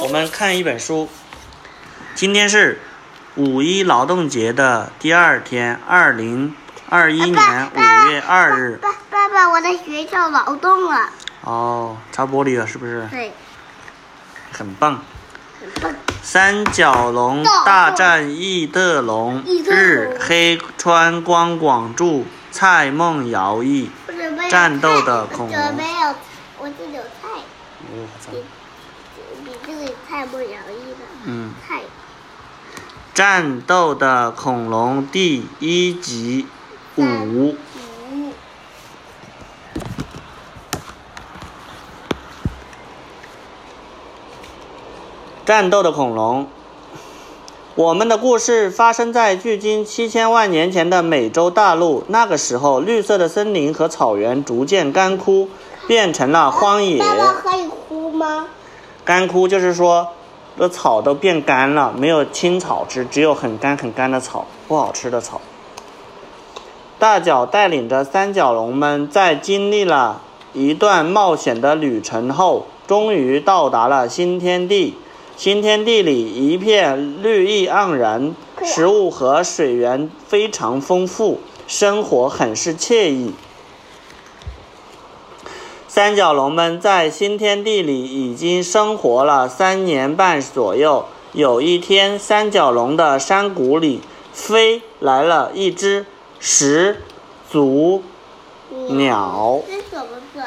我们看一本书。今天是五一劳动节的第二天，二零二一年五月二日。爸爸爸，我在学校劳动了。哦，擦玻璃了是不是？对，很棒。很棒。三角龙大战异特龙，日黑川光广著，蔡梦瑶译。战斗的恐龙我准备有，我这里有菜，哦，好这里菜不容易了。嗯，太。战斗的恐龙第一集五。五。战斗的恐龙。我们的故事发生在距今七千万年前的美洲大陆。那个时候，绿色的森林和草原逐渐干枯，变成了荒野。爸爸可以哭吗？干枯就是说，这草都变干了，没有青草吃，只有很干很干的草，不好吃的草。大脚带领着三角龙们，在经历了一段冒险的旅程后，终于到达了新天地。新天地里一片绿意盎然，食物和水源非常丰富，生活很是惬意。三角龙们在新天地里已经生活了三年半左右。有一天，三角龙的山谷里飞来了一只始祖鸟。这什么字？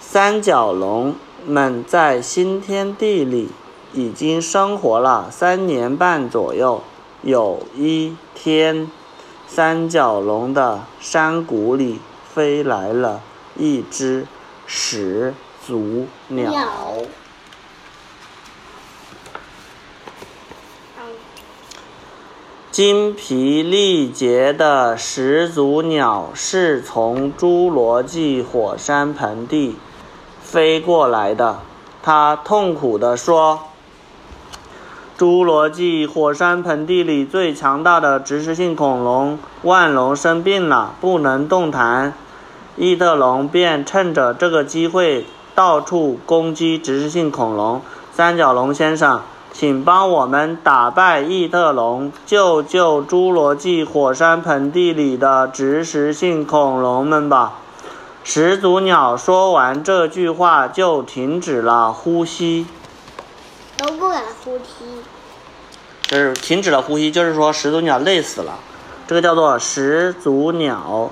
三角龙们在新天地里已经生活了三年半左右。有一天，三角龙的山谷里飞来了一只始祖鸟。精疲力竭的始祖鸟是从侏罗纪火山盆地飞过来的。它痛苦地说：“侏罗纪火山盆地里最强大的植食性恐龙万龙生病了，不能动弹。异特龙便趁着这个机会到处攻击植食性恐龙。三角龙先生，请帮我们打败异特龙，救救侏罗纪火山盆地里的植食性恐龙们吧！始祖鸟说完这句话，就停止了呼吸。都不敢呼吸。就是停止了呼吸，就是说始祖鸟累死了。这个叫做始祖鸟，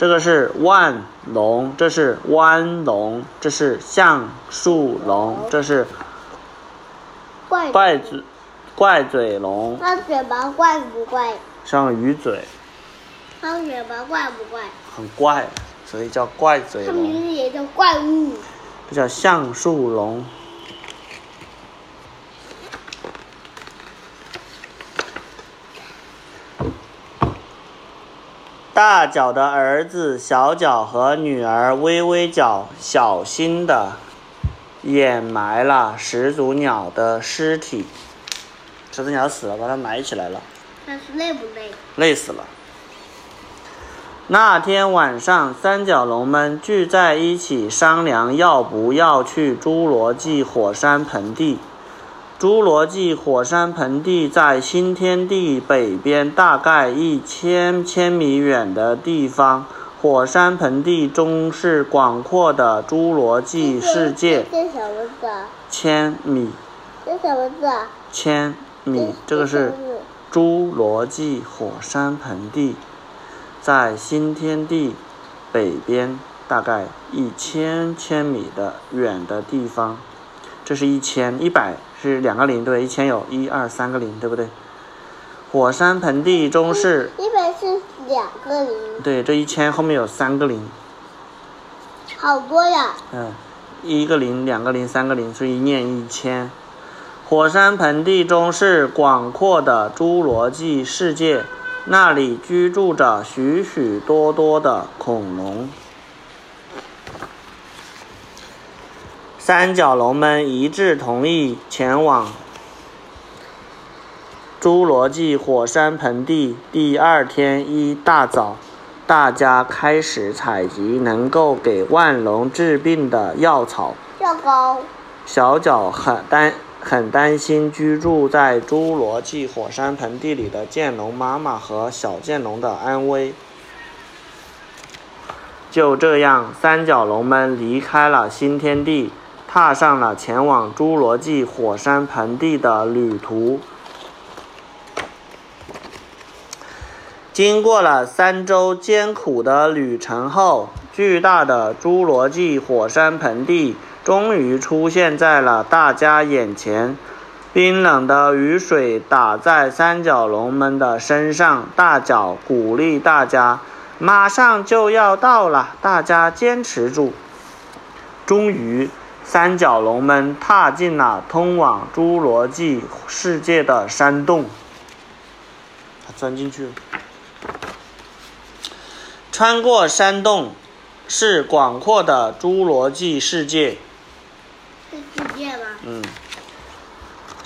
这个是万龙，这是弯龙，这是橡树龙，这是怪怪嘴怪嘴龙，它嘴巴怪不怪？像鱼嘴，它嘴巴怪不怪？很怪，所以叫怪嘴龙它名。字也叫怪物。这叫橡树龙。大脚的儿子小脚和女儿微微脚小心的掩埋了始祖鸟的尸体。始祖鸟死了，把它埋起来了。但是累不累？累死了。那天晚上，三角龙们聚在一起商量要不要去侏罗纪火山盆地。侏罗纪火山盆地在新天地北边大概一千千米远的地方。火山盆地中是广阔的侏罗纪世界，这什么字？千米，这什么字啊？千米，这个是侏罗纪火山盆地，在新天地北边大概一千千米的远的地方。这是一千，一百是两个零，对，一千有一二三个零，对不对？火山盆地中是，一百是两个零，对，这一千后面有三个零，好多呀！嗯，一个零，两个零，三个零，所以念一千。火山盆地中是广阔的侏罗纪世界，那里居住着许许多多的恐龙。三角龙们一致同意前往侏罗纪火山盆地。第二天一大早，大家开始采集能够给万龙治病的药草。药膏，小脚很担很担心居住在侏罗纪火山盆地里的剑龙妈妈和小剑龙的安危。就这样，三角龙们离开了新天地，踏上了前往侏罗纪火山盆地的旅途。经过了三周艰苦的旅程后，巨大的侏罗纪火山盆地终于出现在了大家眼前。冰冷的雨水打在三角龙们的身上，大脚鼓励大家。马上就要到了，大家坚持住。终于，三角龙们踏进了通往侏罗纪世界的山洞。他钻进去了。穿过山洞，是广阔的侏罗纪世界。是世界吗？嗯。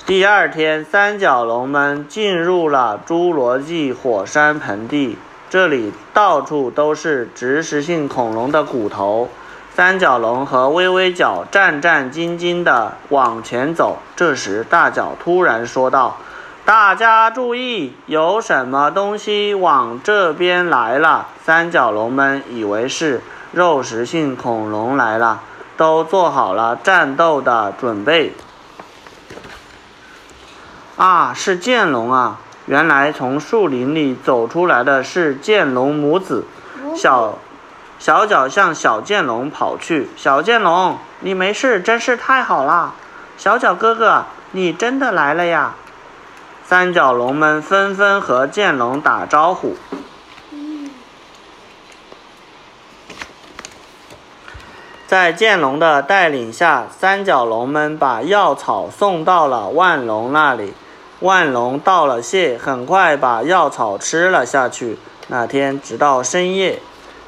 第二天，三角龙们进入了侏罗纪火山盆地。这里到处都是植食性恐龙的骨头，三角龙和微微角战战兢兢地往前走。这时，大角突然说道：“大家注意，有什么东西往这边来了！”三角龙们以为是肉食性恐龙来了，都做好了战斗的准备。啊，是剑龙啊！原来从树林里走出来的是剑龙母子，小小脚向小剑龙跑去。小剑龙，你没事，真是太好了。小脚哥哥，你真的来了呀！三角龙们纷纷和剑龙打招呼。在剑龙的带领下，三角龙们把药草送到了万龙那里。万龙道了谢，很快把药草吃了下去。那天直到深夜，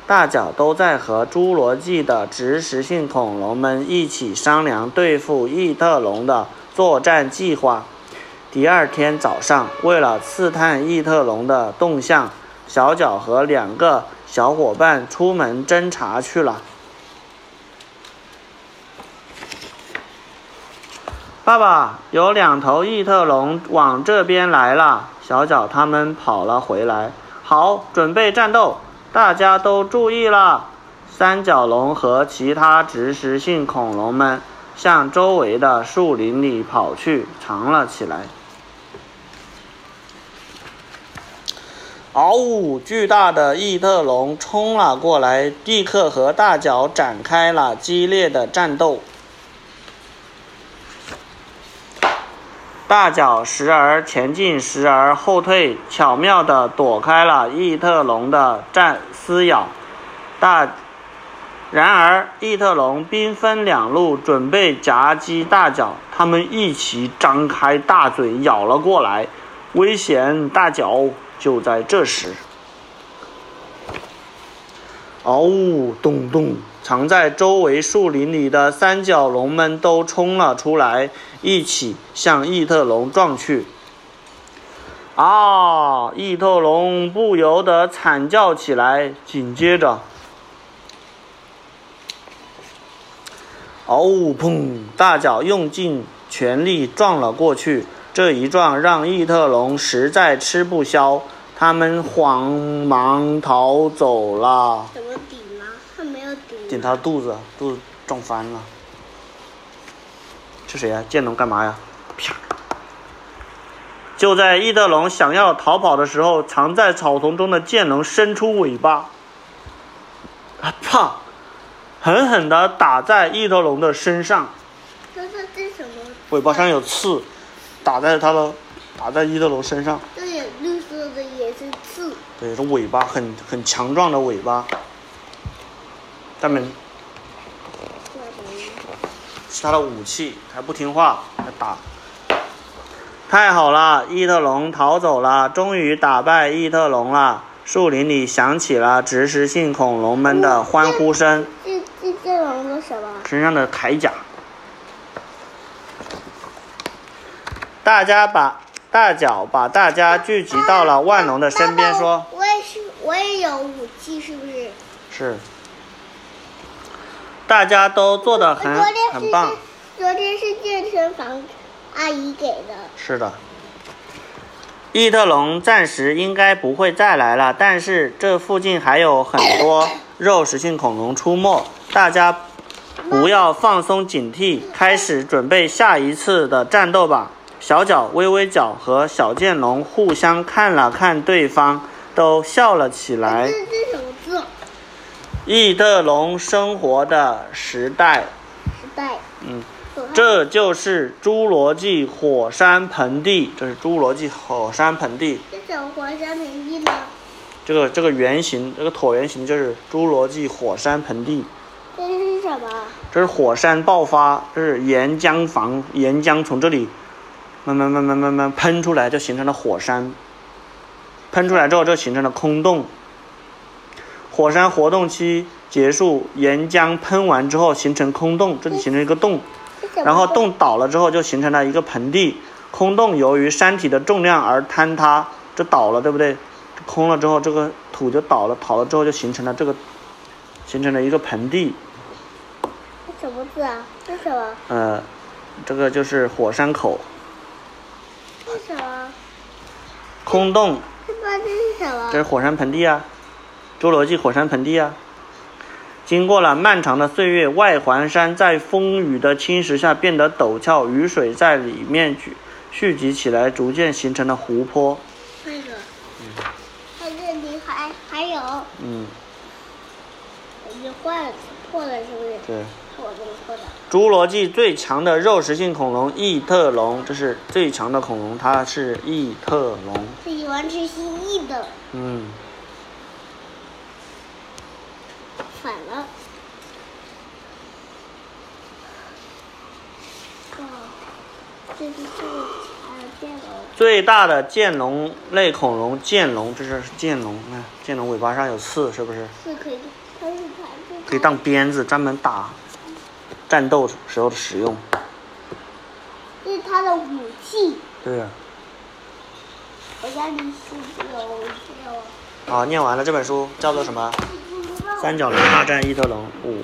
大脚都在和侏罗纪的植食性恐龙们一起商量对付异特龙的作战计划。第二天早上，为了刺探异特龙的动向，小脚和两个小伙伴出门侦查去了。爸爸，有两头异特龙往这边来了。小脚他们跑了回来。好，准备战斗！大家都注意了。三角龙和其他植食性恐龙们向周围的树林里跑去，藏了起来。嗷呜！巨大的异特龙冲了过来，立刻和大脚展开了激烈的战斗。大脚时而前进，时而后退，巧妙地躲开了异特龙的战撕咬。大，然而异特龙兵分两路，准备夹击大脚。他们一起张开大嘴咬了过来，危险！大脚就在这时。嗷呜！咚咚！藏在周围树林里的三角龙们都冲了出来，一起向异特龙撞去。啊！异特龙不由得惨叫起来。紧接着，嗷呜！砰！大脚用尽全力撞了过去。这一撞让异特龙实在吃不消，他们慌忙逃走了。怎么顶他肚子，肚子撞翻了。是谁呀？剑龙干嘛呀？啪！就在异特龙想要逃跑的时候，藏在草丛中的剑龙伸出尾巴，啊啪！狠狠地打在异特龙的身上。这是这什么？尾巴上有刺，打在它的，打在异特龙身上。对，这尾巴，很很强壮的尾巴。上面是他的武器，还不听话，还打。太好了，异特龙逃走了，终于打败异特龙了。树林里响起了植食性恐龙们的欢呼声。这这这龙的什么？身上的铠甲。大家把大脚把大家聚集到了万龙的身边，说：“我也是，我也有武器，是不是？”是。大家都做的很很棒。昨天是健身房阿姨给的。是的。异特龙暂时应该不会再来了，但是这附近还有很多肉食性恐龙出没，大家不要放松警惕，开始准备下一次的战斗吧。小脚、微微脚和小剑龙互相看了看对方，都笑了起来这。这什么字？异特龙生活的时代，时代。嗯，这就是侏罗纪火山盆地，这是侏罗纪火山盆地。这种火山盆地呢？这个这个圆形，这个椭圆形就是侏罗纪火山盆地。这是什么？这是火山爆发，这是岩浆房，岩浆从这里慢慢慢慢慢慢喷出来，就形成了火山。喷出来之后，就形成了空洞。火山活动期结束，岩浆喷完之后形成空洞，这里形成一个洞，然后洞倒了之后就形成了一个盆地。空洞由于山体的重量而坍塌，这倒了，对不对？空了之后，这个土就倒了，倒了之后就形成了这个，形成了一个盆地。这什么字啊？这什么？呃，这个就是火山口这什么？空洞，这是什么？这是火山盆地啊，侏罗纪火山盆地啊。经过了漫长的岁月，外环山在风雨的侵蚀下变得陡峭，雨水在里面聚聚集起来，逐渐形成了湖泊。那个。它这里还还有，嗯，已经坏了，破了，是不是？对。侏罗纪最强的肉食性恐龙异特龙，这是最强的恐龙，它是异特龙。是以完全心意的，嗯，反了。这是最强的剑龙。最大的剑龙类恐龙剑龙，这是剑龙，看剑龙尾巴上有刺，是不是？是可以，它是可以当鞭子，专门打战斗时候的使用。这是他的武器。对啊。我家里是有有。好，念完了这本书叫做什么？三角龙大战异特龙五。